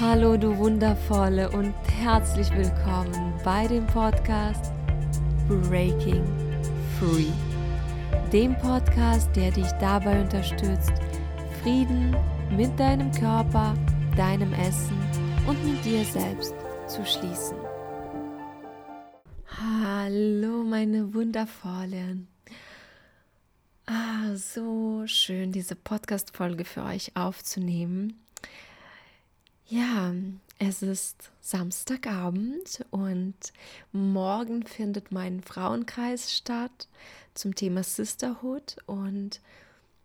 Hallo du wundervolle und herzlich willkommen bei dem Podcast Breaking Free. Dem Podcast, der dich dabei unterstützt, Frieden mit deinem Körper, deinem Essen und mit dir selbst zu schließen. Hallo meine wundervollen. Ah, so schön, diese Podcast-Folge für euch aufzunehmen. Ja, es ist Samstagabend und morgen findet mein Frauenkreis statt zum Thema Sisterhood und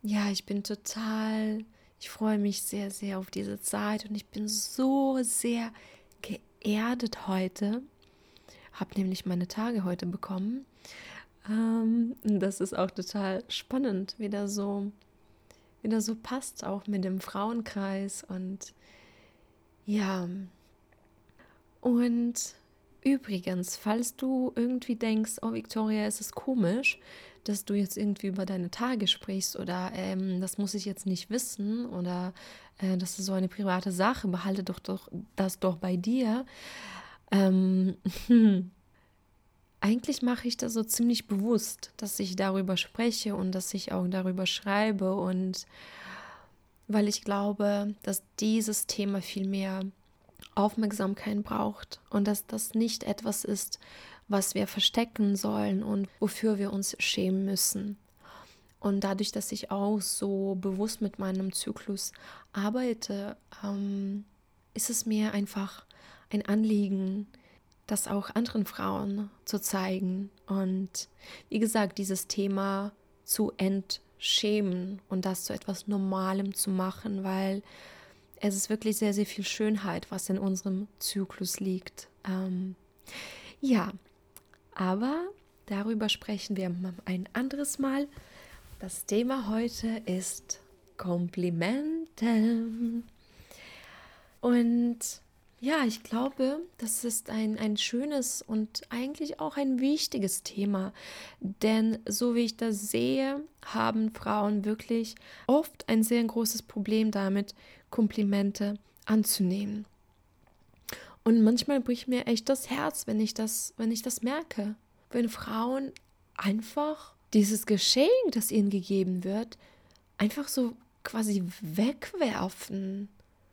ja, ich bin total, ich freue mich sehr, sehr auf diese Zeit und ich bin so sehr geerdet heute. Habe nämlich meine Tage heute bekommen. Ähm, das ist auch total spannend, wieder so, wieder so passt auch mit dem Frauenkreis und ja. Und übrigens, falls du irgendwie denkst, oh Victoria, es ist komisch, dass du jetzt irgendwie über deine Tage sprichst oder ähm, das muss ich jetzt nicht wissen oder äh, das ist so eine private Sache, behalte doch, doch das doch bei dir. Ähm, eigentlich mache ich das so ziemlich bewusst, dass ich darüber spreche und dass ich auch darüber schreibe und weil ich glaube, dass dieses Thema viel mehr Aufmerksamkeit braucht und dass das nicht etwas ist, was wir verstecken sollen und wofür wir uns schämen müssen. Und dadurch, dass ich auch so bewusst mit meinem Zyklus arbeite, ähm, ist es mir einfach ein Anliegen, das auch anderen Frauen zu zeigen. Und wie gesagt, dieses Thema zu entdecken schämen und das zu etwas Normalem zu machen, weil es ist wirklich sehr, sehr viel Schönheit, was in unserem Zyklus liegt. Ähm, ja, aber darüber sprechen wir ein anderes Mal. Das Thema heute ist Komplimente. Und ja, ich glaube, das ist ein, ein schönes und eigentlich auch ein wichtiges Thema. Denn so wie ich das sehe, haben Frauen wirklich oft ein sehr großes Problem damit, Komplimente anzunehmen. Und manchmal bricht mir echt das Herz, wenn ich das, wenn ich das merke. Wenn Frauen einfach dieses Geschenk, das ihnen gegeben wird, einfach so quasi wegwerfen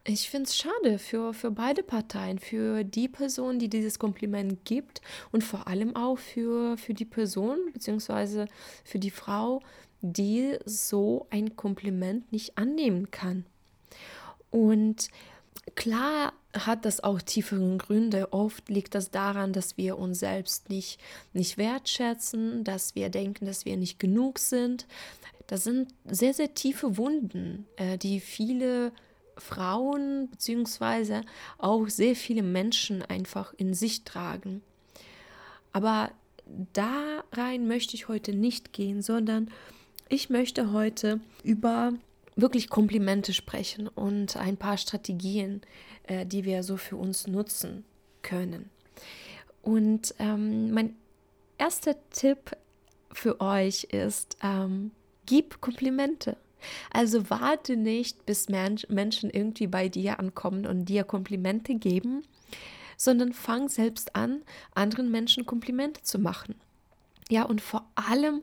ich finde es schade für, für beide Parteien, für die Person, die dieses Kompliment gibt und vor allem auch für, für die Person bzw. für die Frau, die so ein Kompliment nicht annehmen kann. Und klar hat das auch tiefere Gründe. Oft liegt das daran, dass wir uns selbst nicht, nicht wertschätzen, dass wir denken, dass wir nicht genug sind. Das sind sehr, sehr tiefe Wunden, äh, die viele Frauen beziehungsweise auch sehr viele Menschen einfach in sich tragen. Aber da rein möchte ich heute nicht gehen, sondern ich möchte heute über wirklich Komplimente sprechen und ein paar Strategien, äh, die wir so für uns nutzen können. Und ähm, mein erster Tipp für euch ist, ähm, gib Komplimente. Also warte nicht, bis Menschen irgendwie bei dir ankommen und dir Komplimente geben, sondern fang selbst an, anderen Menschen Komplimente zu machen. Ja, und vor allem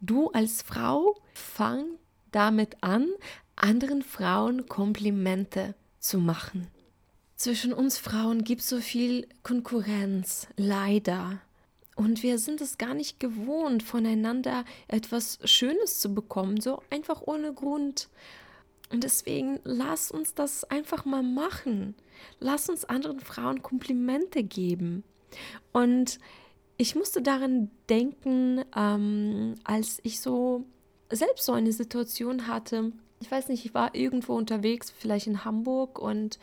du als Frau fang damit an, anderen Frauen Komplimente zu machen. Zwischen uns Frauen gibt es so viel Konkurrenz, leider. Und wir sind es gar nicht gewohnt, voneinander etwas Schönes zu bekommen, so einfach ohne Grund. Und deswegen lass uns das einfach mal machen. Lass uns anderen Frauen Komplimente geben. Und ich musste daran denken, ähm, als ich so selbst so eine Situation hatte. Ich weiß nicht, ich war irgendwo unterwegs, vielleicht in Hamburg und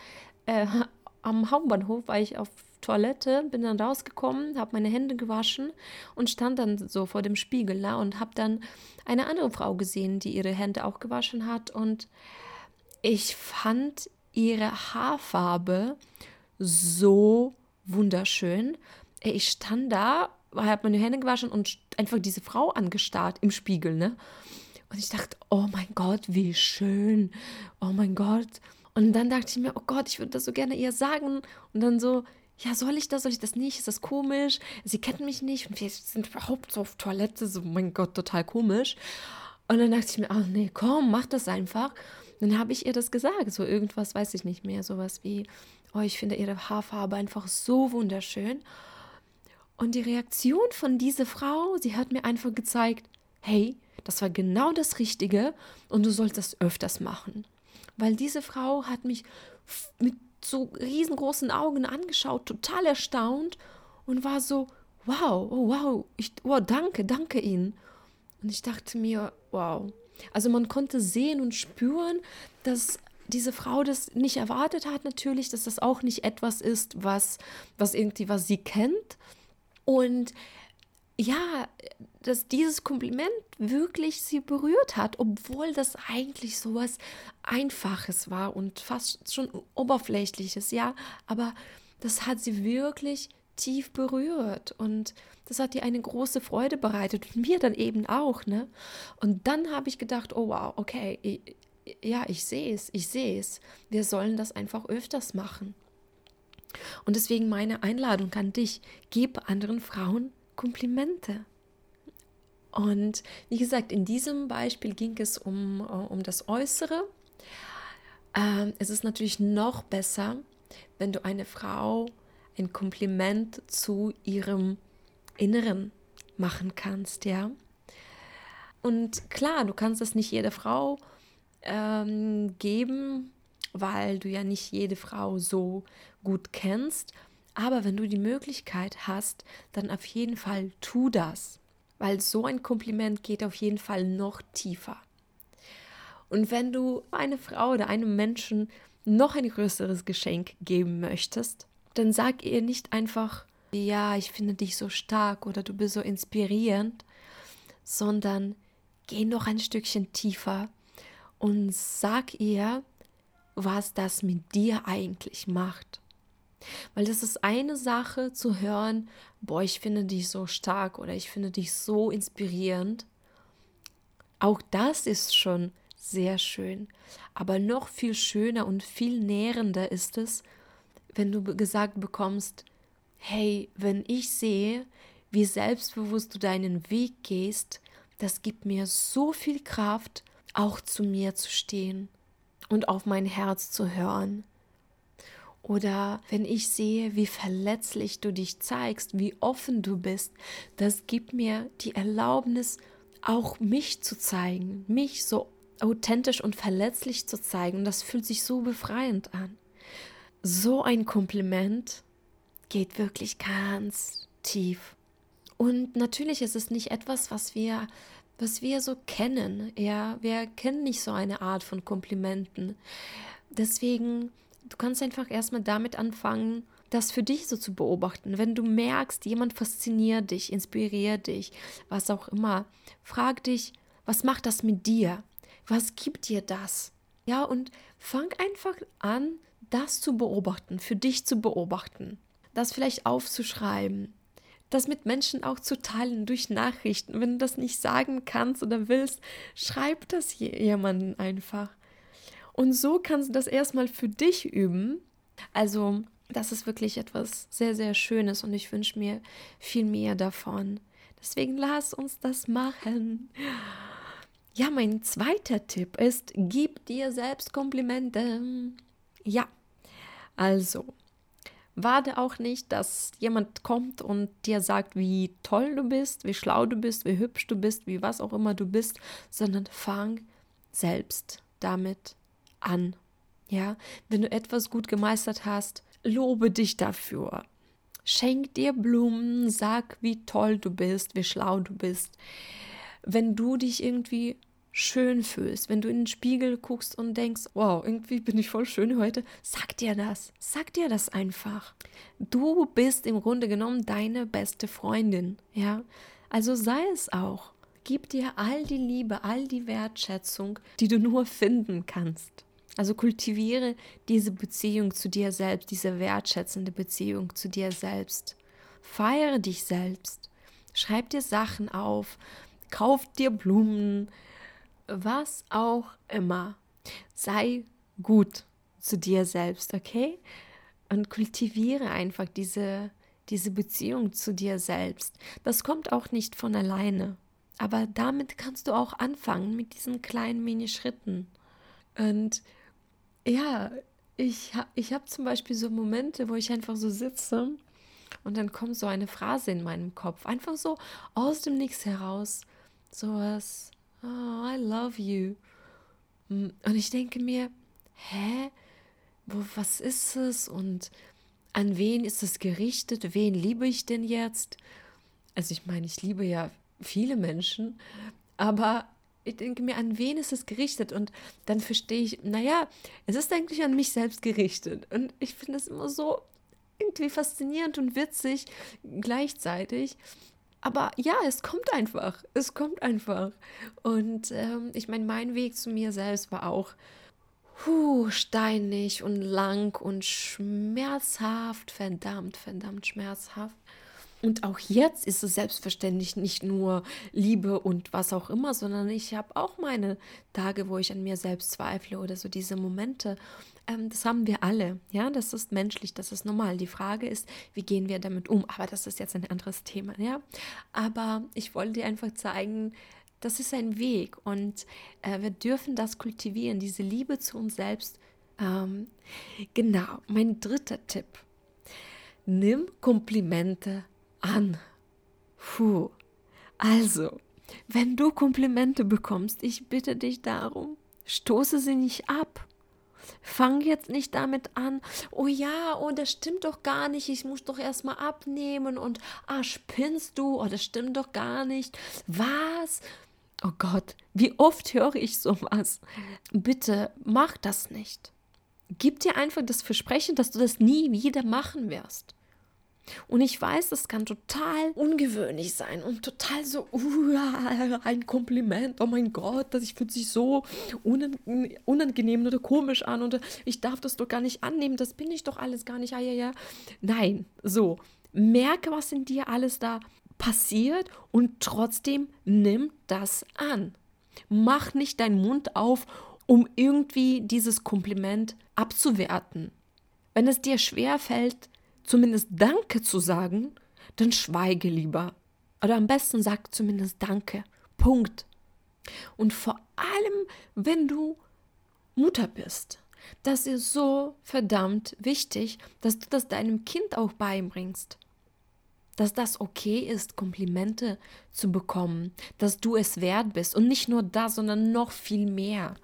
äh, am Hauptbahnhof war ich auf Toilette, bin dann rausgekommen, habe meine Hände gewaschen und stand dann so vor dem Spiegel na, und habe dann eine andere Frau gesehen, die ihre Hände auch gewaschen hat und ich fand ihre Haarfarbe so wunderschön. Ich stand da, habe meine Hände gewaschen und einfach diese Frau angestarrt im Spiegel, ne? Und ich dachte, oh mein Gott, wie schön. Oh mein Gott. Und dann dachte ich mir, oh Gott, ich würde das so gerne ihr sagen. Und dann so, ja, soll ich das, soll ich das nicht? Ist das komisch? Sie kennen mich nicht und wir sind überhaupt so auf Toilette, so, mein Gott, total komisch. Und dann dachte ich mir, ach nee, komm, mach das einfach. dann habe ich ihr das gesagt, so irgendwas weiß ich nicht mehr, sowas wie, oh, ich finde ihre Haarfarbe einfach so wunderschön. Und die Reaktion von dieser Frau, sie hat mir einfach gezeigt, hey, das war genau das Richtige und du sollst das öfters machen. Weil diese Frau hat mich mit so riesengroßen Augen angeschaut, total erstaunt und war so, wow, oh wow, ich, oh, danke, danke Ihnen. Und ich dachte mir, wow. Also man konnte sehen und spüren, dass diese Frau das nicht erwartet hat, natürlich, dass das auch nicht etwas ist, was, was irgendwie, was sie kennt. Und ja, dass dieses Kompliment wirklich sie berührt hat, obwohl das eigentlich so was Einfaches war und fast schon Oberflächliches, ja, aber das hat sie wirklich tief berührt und das hat ihr eine große Freude bereitet und mir dann eben auch, ne? Und dann habe ich gedacht, oh wow, okay, ja, ich sehe es, ich sehe es. Wir sollen das einfach öfters machen. Und deswegen meine Einladung an dich, gib anderen Frauen Komplimente. Und wie gesagt, in diesem Beispiel ging es um, äh, um das Äußere. Ähm, es ist natürlich noch besser, wenn du eine Frau ein Kompliment zu ihrem Inneren machen kannst, ja. Und klar, du kannst es nicht jeder Frau ähm, geben, weil du ja nicht jede Frau so gut kennst. Aber wenn du die Möglichkeit hast, dann auf jeden Fall tu das, weil so ein Kompliment geht auf jeden Fall noch tiefer. Und wenn du eine Frau oder einem Menschen noch ein größeres Geschenk geben möchtest, dann sag ihr nicht einfach, ja, ich finde dich so stark oder du bist so inspirierend, sondern geh noch ein Stückchen tiefer und sag ihr, was das mit dir eigentlich macht. Weil das ist eine Sache zu hören, boah, ich finde dich so stark oder ich finde dich so inspirierend. Auch das ist schon sehr schön. Aber noch viel schöner und viel nährender ist es, wenn du gesagt bekommst, hey, wenn ich sehe, wie selbstbewusst du deinen Weg gehst, das gibt mir so viel Kraft, auch zu mir zu stehen und auf mein Herz zu hören. Oder wenn ich sehe, wie verletzlich du dich zeigst, wie offen du bist, das gibt mir die Erlaubnis, auch mich zu zeigen, mich so authentisch und verletzlich zu zeigen. das fühlt sich so befreiend an. So ein Kompliment geht wirklich ganz tief. Und natürlich ist es nicht etwas, was wir, was wir so kennen. Ja, wir kennen nicht so eine Art von Komplimenten. Deswegen Du kannst einfach erstmal damit anfangen, das für dich so zu beobachten. Wenn du merkst, jemand fasziniert dich, inspiriert dich, was auch immer, frag dich, was macht das mit dir? Was gibt dir das? Ja, und fang einfach an, das zu beobachten, für dich zu beobachten, das vielleicht aufzuschreiben, das mit Menschen auch zu teilen durch Nachrichten. Wenn du das nicht sagen kannst oder willst, schreib das jemanden einfach. Und so kannst du das erstmal für dich üben. Also, das ist wirklich etwas sehr, sehr Schönes und ich wünsche mir viel mehr davon. Deswegen lass uns das machen. Ja, mein zweiter Tipp ist, gib dir selbst Komplimente. Ja, also, warte auch nicht, dass jemand kommt und dir sagt, wie toll du bist, wie schlau du bist, wie hübsch du bist, wie was auch immer du bist, sondern fang selbst damit an. Ja, wenn du etwas gut gemeistert hast, lobe dich dafür. Schenk dir Blumen, sag, wie toll du bist, wie schlau du bist. Wenn du dich irgendwie schön fühlst, wenn du in den Spiegel guckst und denkst, wow, irgendwie bin ich voll schön heute, sag dir das, sag dir das einfach. Du bist im Grunde genommen deine beste Freundin, ja? Also sei es auch. Gib dir all die Liebe, all die Wertschätzung, die du nur finden kannst. Also kultiviere diese Beziehung zu dir selbst, diese wertschätzende Beziehung zu dir selbst. Feiere dich selbst. Schreib dir Sachen auf. Kauf dir Blumen. Was auch immer. Sei gut. zu dir selbst, okay? Und kultiviere einfach diese, diese Beziehung zu dir selbst. Das kommt auch nicht von alleine. Aber damit kannst du auch anfangen mit diesen kleinen Mini-Schritten. Und ja, ich, ich habe zum Beispiel so Momente, wo ich einfach so sitze und dann kommt so eine Phrase in meinem Kopf, einfach so aus dem Nichts heraus. Sowas, oh, I love you. Und ich denke mir, hä? Wo, was ist es? Und an wen ist es gerichtet? Wen liebe ich denn jetzt? Also ich meine, ich liebe ja viele Menschen, aber ich denke mir, an wen ist es gerichtet? Und dann verstehe ich, naja, es ist eigentlich an mich selbst gerichtet. Und ich finde es immer so irgendwie faszinierend und witzig gleichzeitig. Aber ja, es kommt einfach. Es kommt einfach. Und ähm, ich meine, mein Weg zu mir selbst war auch puh, steinig und lang und schmerzhaft. Verdammt, verdammt schmerzhaft. Und auch jetzt ist es selbstverständlich nicht nur Liebe und was auch immer, sondern ich habe auch meine Tage, wo ich an mir selbst zweifle oder so diese Momente. Ähm, das haben wir alle. Ja, das ist menschlich, das ist normal. Die Frage ist, wie gehen wir damit um? Aber das ist jetzt ein anderes Thema. Ja, aber ich wollte dir einfach zeigen, das ist ein Weg und äh, wir dürfen das kultivieren, diese Liebe zu uns selbst. Ähm, genau, mein dritter Tipp. Nimm Komplimente an. Puh. Also, wenn du Komplimente bekommst, ich bitte dich darum, stoße sie nicht ab. Fang jetzt nicht damit an, oh ja, oh, das stimmt doch gar nicht, ich muss doch erstmal abnehmen und ah, spinnst du, oh, das stimmt doch gar nicht. Was? Oh Gott, wie oft höre ich sowas? Bitte mach das nicht. Gib dir einfach das Versprechen, dass du das nie wieder machen wirst. Und ich weiß, das kann total ungewöhnlich sein und total so, uh, ein Kompliment, oh mein Gott, das fühlt sich so unangenehm oder komisch an und ich darf das doch gar nicht annehmen, das bin ich doch alles gar nicht, ja, ja, ja. Nein, so, merke, was in dir alles da passiert und trotzdem nimm das an. Mach nicht deinen Mund auf, um irgendwie dieses Kompliment abzuwerten. Wenn es dir schwer fällt, zumindest Danke zu sagen, dann schweige lieber. Oder am besten sag zumindest Danke. Punkt. Und vor allem, wenn du Mutter bist, das ist so verdammt wichtig, dass du das deinem Kind auch beibringst. Dass das okay ist, Komplimente zu bekommen, dass du es wert bist. Und nicht nur das, sondern noch viel mehr.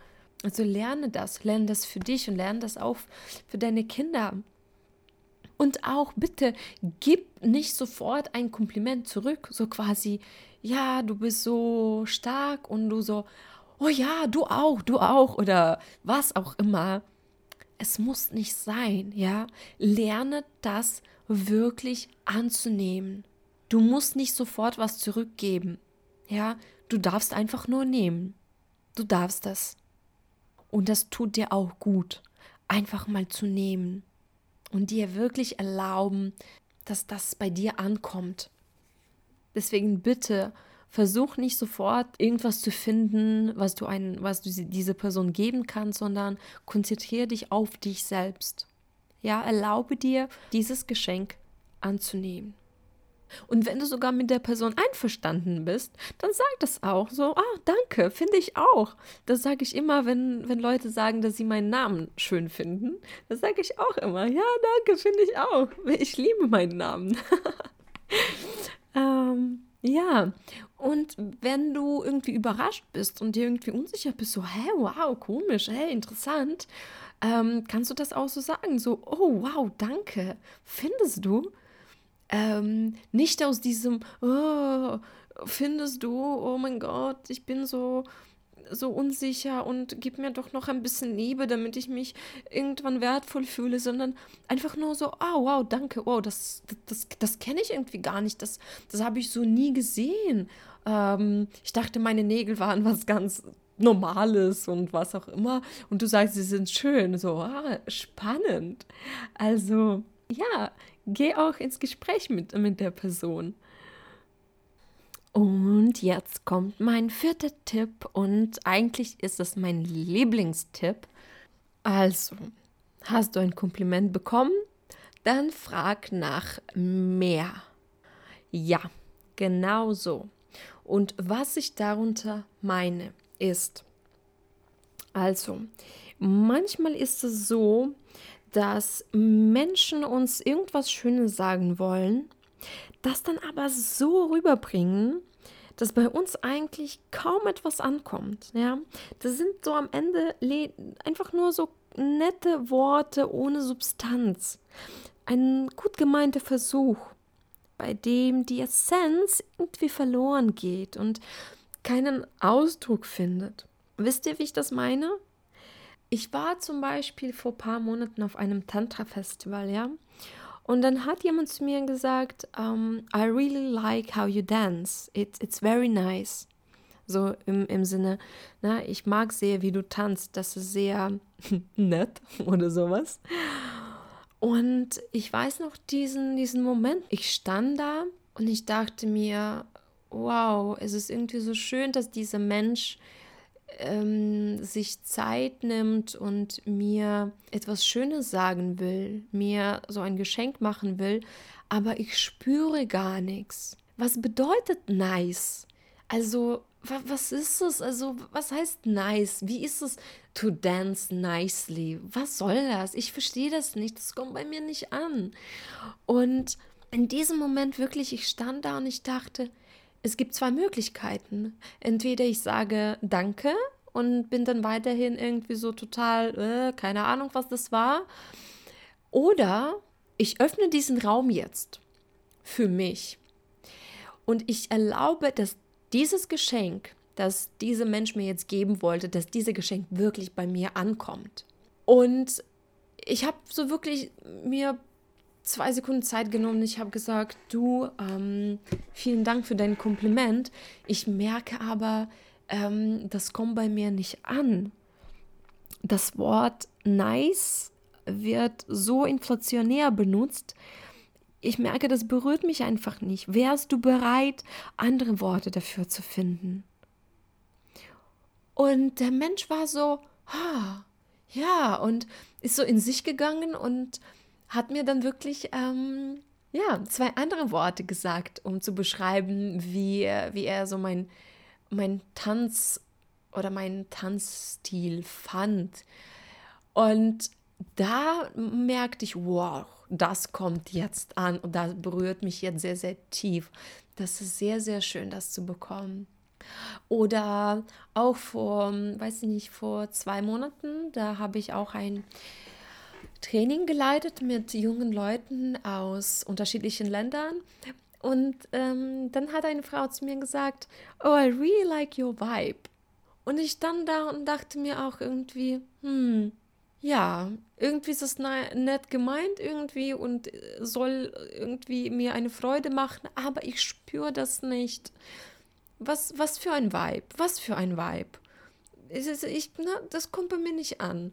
Also lerne das, lerne das für dich und lerne das auch für deine Kinder. Und auch bitte gib nicht sofort ein Kompliment zurück, so quasi, ja, du bist so stark und du so, oh ja, du auch, du auch oder was auch immer. Es muss nicht sein, ja. Lerne das wirklich anzunehmen. Du musst nicht sofort was zurückgeben, ja. Du darfst einfach nur nehmen. Du darfst das. Und das tut dir auch gut, einfach mal zu nehmen und dir wirklich erlauben, dass das bei dir ankommt. Deswegen bitte versuch nicht sofort irgendwas zu finden, was du ein, was du diese Person geben kannst, sondern konzentriere dich auf dich selbst. Ja, erlaube dir, dieses Geschenk anzunehmen. Und wenn du sogar mit der Person einverstanden bist, dann sag das auch. So, ah, danke, finde ich auch. Das sage ich immer, wenn, wenn Leute sagen, dass sie meinen Namen schön finden. Das sage ich auch immer. Ja, danke, finde ich auch. Ich liebe meinen Namen. ähm, ja, und wenn du irgendwie überrascht bist und dir irgendwie unsicher bist, so, hä, wow, komisch, hä, interessant, ähm, kannst du das auch so sagen, so, oh, wow, danke, findest du? Ähm, nicht aus diesem, oh, findest du, oh mein Gott, ich bin so, so unsicher und gib mir doch noch ein bisschen Liebe, damit ich mich irgendwann wertvoll fühle, sondern einfach nur so, oh wow, danke, wow, das, das, das kenne ich irgendwie gar nicht, das, das habe ich so nie gesehen. Ähm, ich dachte, meine Nägel waren was ganz Normales und was auch immer und du sagst, sie sind schön, so, ah, spannend. Also, ja, geh auch ins Gespräch mit, mit der Person. Und jetzt kommt mein vierter Tipp und eigentlich ist es mein Lieblingstipp. Also, Hast du ein Kompliment bekommen? Dann frag nach mehr. Ja, genau so. Und was ich darunter meine, ist, also, manchmal ist es so, dass Menschen uns irgendwas Schönes sagen wollen, das dann aber so rüberbringen, dass bei uns eigentlich kaum etwas ankommt. Ja, das sind so am Ende einfach nur so nette Worte ohne Substanz. Ein gut gemeinter Versuch, bei dem die Essenz irgendwie verloren geht und keinen Ausdruck findet. Wisst ihr, wie ich das meine? Ich war zum Beispiel vor ein paar Monaten auf einem Tantra-Festival, ja. Und dann hat jemand zu mir gesagt, um, I really like how you dance. It, it's very nice. So im, im Sinne, na, ich mag sehr, wie du tanzt. Das ist sehr nett oder sowas. Und ich weiß noch diesen, diesen Moment. Ich stand da und ich dachte mir, wow, es ist irgendwie so schön, dass dieser Mensch ähm, sich Zeit nimmt und mir etwas Schönes sagen will, mir so ein Geschenk machen will, aber ich spüre gar nichts. Was bedeutet nice? Also, wa was ist es? Also, was heißt nice? Wie ist es to dance nicely? Was soll das? Ich verstehe das nicht. Das kommt bei mir nicht an. Und in diesem Moment wirklich, ich stand da und ich dachte, es gibt zwei Möglichkeiten. Entweder ich sage Danke und bin dann weiterhin irgendwie so total, äh, keine Ahnung, was das war. Oder ich öffne diesen Raum jetzt für mich und ich erlaube, dass dieses Geschenk, das dieser Mensch mir jetzt geben wollte, dass dieses Geschenk wirklich bei mir ankommt. Und ich habe so wirklich mir zwei Sekunden Zeit genommen. Ich habe gesagt, du, ähm, vielen Dank für dein Kompliment. Ich merke aber, ähm, das kommt bei mir nicht an. Das Wort nice wird so inflationär benutzt. Ich merke, das berührt mich einfach nicht. Wärst du bereit, andere Worte dafür zu finden? Und der Mensch war so, ah, ja, und ist so in sich gegangen und hat mir dann wirklich ähm, ja, zwei andere Worte gesagt, um zu beschreiben, wie, wie er so mein, mein Tanz oder meinen Tanzstil fand. Und da merkte ich, wow, das kommt jetzt an und das berührt mich jetzt sehr, sehr tief. Das ist sehr, sehr schön, das zu bekommen. Oder auch vor, weiß ich nicht, vor zwei Monaten, da habe ich auch ein Training geleitet mit jungen Leuten aus unterschiedlichen Ländern. Und ähm, dann hat eine Frau zu mir gesagt, oh, I really like your vibe. Und ich stand da und dachte mir auch irgendwie, hm, ja, irgendwie ist es nett gemeint irgendwie und soll irgendwie mir eine Freude machen, aber ich spüre das nicht. Was, was für ein Vibe, was für ein Vibe. Ich, na, das kommt bei mir nicht an.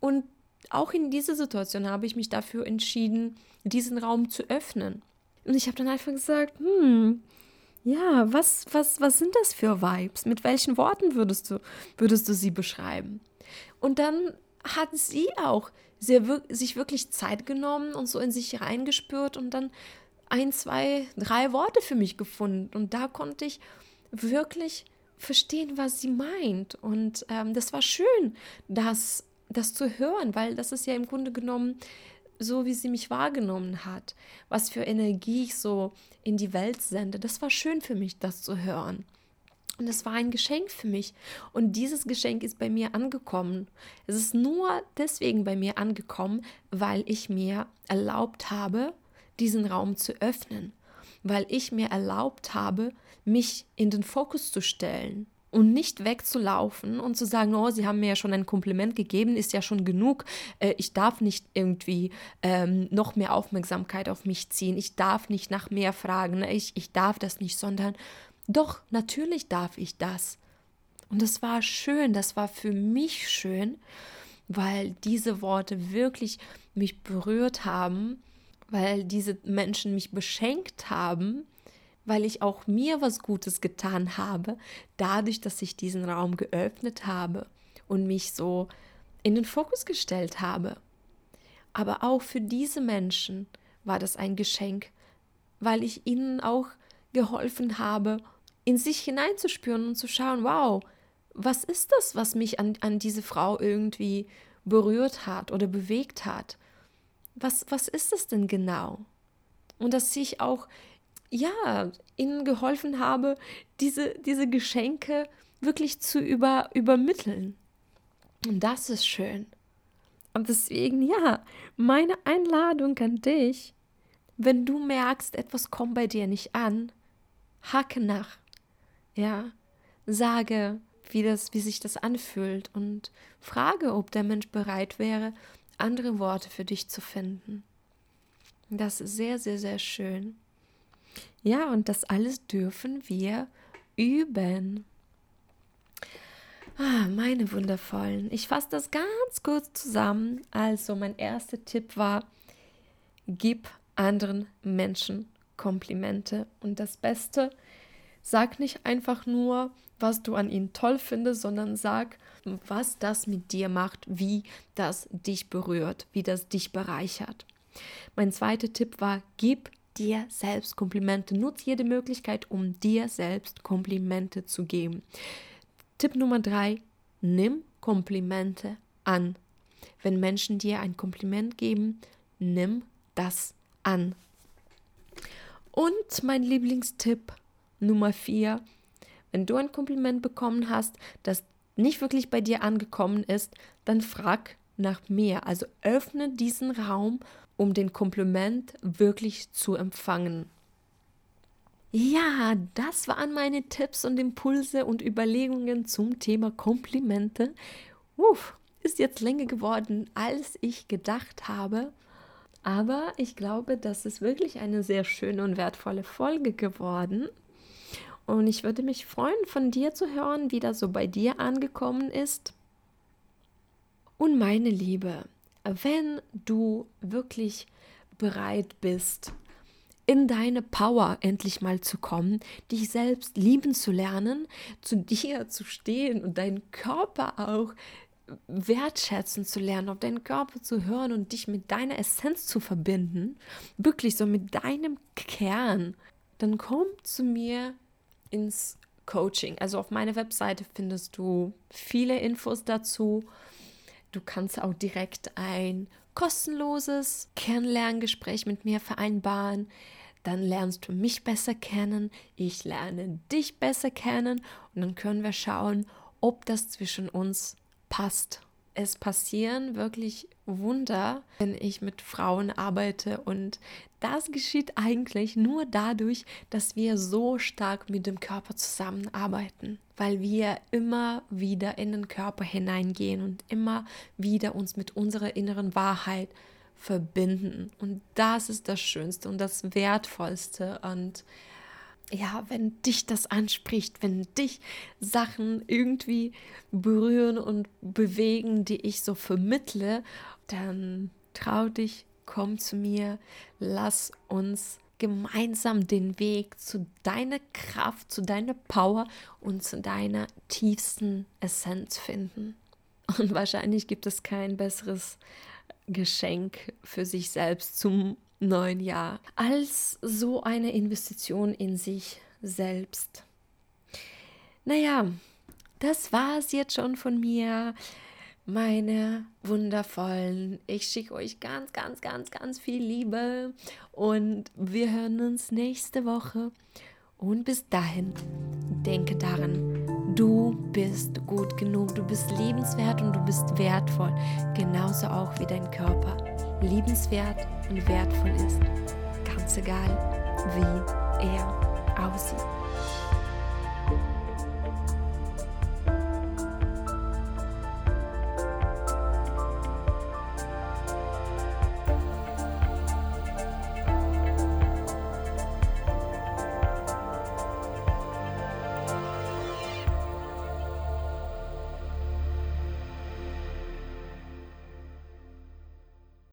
Und auch in dieser Situation habe ich mich dafür entschieden, diesen Raum zu öffnen. Und ich habe dann einfach gesagt, hm, ja, was, was, was sind das für Vibes? Mit welchen Worten würdest du, würdest du sie beschreiben? Und dann hat sie auch sehr, sich wirklich Zeit genommen und so in sich reingespürt und dann ein, zwei, drei Worte für mich gefunden. Und da konnte ich wirklich verstehen, was sie meint. Und ähm, das war schön, das, das zu hören, weil das ist ja im Grunde genommen so, wie sie mich wahrgenommen hat, was für Energie ich so in die Welt sende. Das war schön für mich, das zu hören. Und es war ein Geschenk für mich. Und dieses Geschenk ist bei mir angekommen. Es ist nur deswegen bei mir angekommen, weil ich mir erlaubt habe, diesen Raum zu öffnen. Weil ich mir erlaubt habe, mich in den Fokus zu stellen und nicht wegzulaufen und zu sagen, oh, sie haben mir ja schon ein Kompliment gegeben, ist ja schon genug. Äh, ich darf nicht irgendwie ähm, noch mehr Aufmerksamkeit auf mich ziehen. Ich darf nicht nach mehr fragen. Ich, ich darf das nicht, sondern doch, natürlich darf ich das. Und das war schön, das war für mich schön, weil diese Worte wirklich mich berührt haben, weil diese Menschen mich beschenkt haben weil ich auch mir was Gutes getan habe, dadurch, dass ich diesen Raum geöffnet habe und mich so in den Fokus gestellt habe. Aber auch für diese Menschen war das ein Geschenk, weil ich ihnen auch geholfen habe, in sich hineinzuspüren und zu schauen, wow, was ist das, was mich an, an diese Frau irgendwie berührt hat oder bewegt hat? Was, was ist es denn genau? Und dass ich auch, ja, ihnen geholfen habe, diese, diese Geschenke wirklich zu über, übermitteln. Und das ist schön. Und deswegen, ja, meine Einladung an dich, wenn du merkst, etwas kommt bei dir nicht an, hacke nach. Ja, sage, wie, das, wie sich das anfühlt und frage, ob der Mensch bereit wäre, andere Worte für dich zu finden. Das ist sehr, sehr, sehr schön. Ja, und das alles dürfen wir üben. Ah, meine wundervollen. Ich fasse das ganz kurz zusammen. Also, mein erster Tipp war, gib anderen Menschen Komplimente. Und das Beste, sag nicht einfach nur, was du an ihnen toll findest, sondern sag, was das mit dir macht, wie das dich berührt, wie das dich bereichert. Mein zweiter Tipp war, gib dir selbst Komplimente. Nutz jede Möglichkeit, um dir selbst Komplimente zu geben. Tipp Nummer drei, nimm Komplimente an. Wenn Menschen dir ein Kompliment geben, nimm das an. Und mein Lieblingstipp Nummer vier, wenn du ein Kompliment bekommen hast, das nicht wirklich bei dir angekommen ist, dann frag nach mehr. Also öffne diesen Raum, um den Kompliment wirklich zu empfangen. Ja, das waren meine Tipps und Impulse und Überlegungen zum Thema Komplimente. Uff, ist jetzt länger geworden, als ich gedacht habe. Aber ich glaube, das ist wirklich eine sehr schöne und wertvolle Folge geworden. Und ich würde mich freuen, von dir zu hören, wie das so bei dir angekommen ist. Und meine Liebe, wenn du wirklich bereit bist, in deine Power endlich mal zu kommen, dich selbst lieben zu lernen, zu dir zu stehen und deinen Körper auch wertschätzen zu lernen, auf deinen Körper zu hören und dich mit deiner Essenz zu verbinden, wirklich so mit deinem Kern, dann komm zu mir ins Coaching. Also auf meiner Webseite findest du viele Infos dazu. Du kannst auch direkt ein kostenloses Kennenlerngespräch mit mir vereinbaren. Dann lernst du mich besser kennen, ich lerne dich besser kennen und dann können wir schauen, ob das zwischen uns passt. Es passieren wirklich Wunder, wenn ich mit Frauen arbeite und das geschieht eigentlich nur dadurch, dass wir so stark mit dem Körper zusammenarbeiten, weil wir immer wieder in den Körper hineingehen und immer wieder uns mit unserer inneren Wahrheit verbinden. Und das ist das Schönste und das Wertvollste. Und ja, wenn dich das anspricht, wenn dich Sachen irgendwie berühren und bewegen, die ich so vermittle, dann trau dich komm zu mir, lass uns gemeinsam den Weg zu deiner Kraft, zu deiner Power und zu deiner tiefsten Essenz finden. Und wahrscheinlich gibt es kein besseres Geschenk für sich selbst zum neuen Jahr als so eine Investition in sich selbst. Naja, das war es jetzt schon von mir meine wundervollen. Ich schicke euch ganz, ganz, ganz, ganz viel Liebe und wir hören uns nächste Woche. Und bis dahin, denke daran, du bist gut genug, du bist liebenswert und du bist wertvoll, genauso auch wie dein Körper liebenswert und wertvoll ist, ganz egal, wie er aussieht.